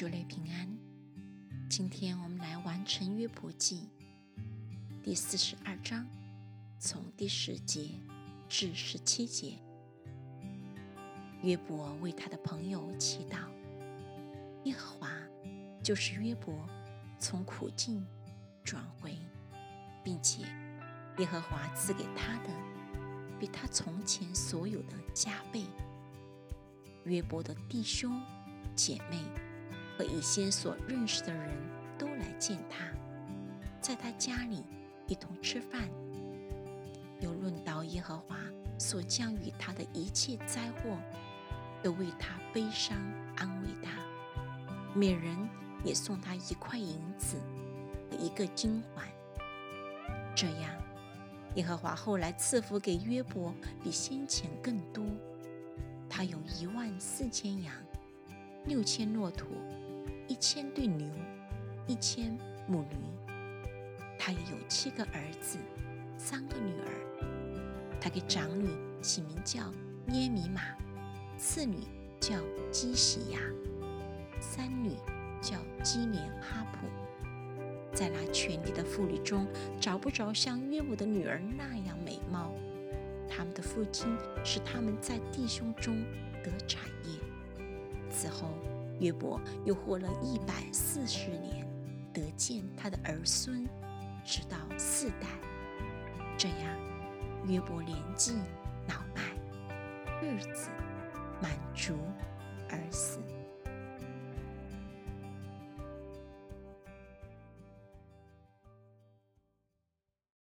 主内平安。今天我们来完成约伯记第四十二章，从第十节至十七节。约伯为他的朋友祈祷，耶和华就是约伯从苦境转回，并且耶和华赐给他的比他从前所有的加倍。约伯的弟兄姐妹和一些所认识的人都来见他，在他家里一同吃饭，又论到耶和华所降与他的一切灾祸，都为他悲伤安慰他。每人也送他一块银子和一个金环。这样，耶和华后来赐福给约伯，比先前更多。他有一万四千羊，六千骆驼，一千对牛，一千母驴。他也有七个儿子，三个女儿。他给长女起名叫耶米玛，次女叫基喜亚，三女叫基连哈普。在那全地的妇女中，找不着像约伯的女儿那样美貌。他们的父亲使他们在弟兄中得产业。此后，约伯又活了一百四十年，得见他的儿孙，直到四代。这样，约伯年纪老迈，日子满足。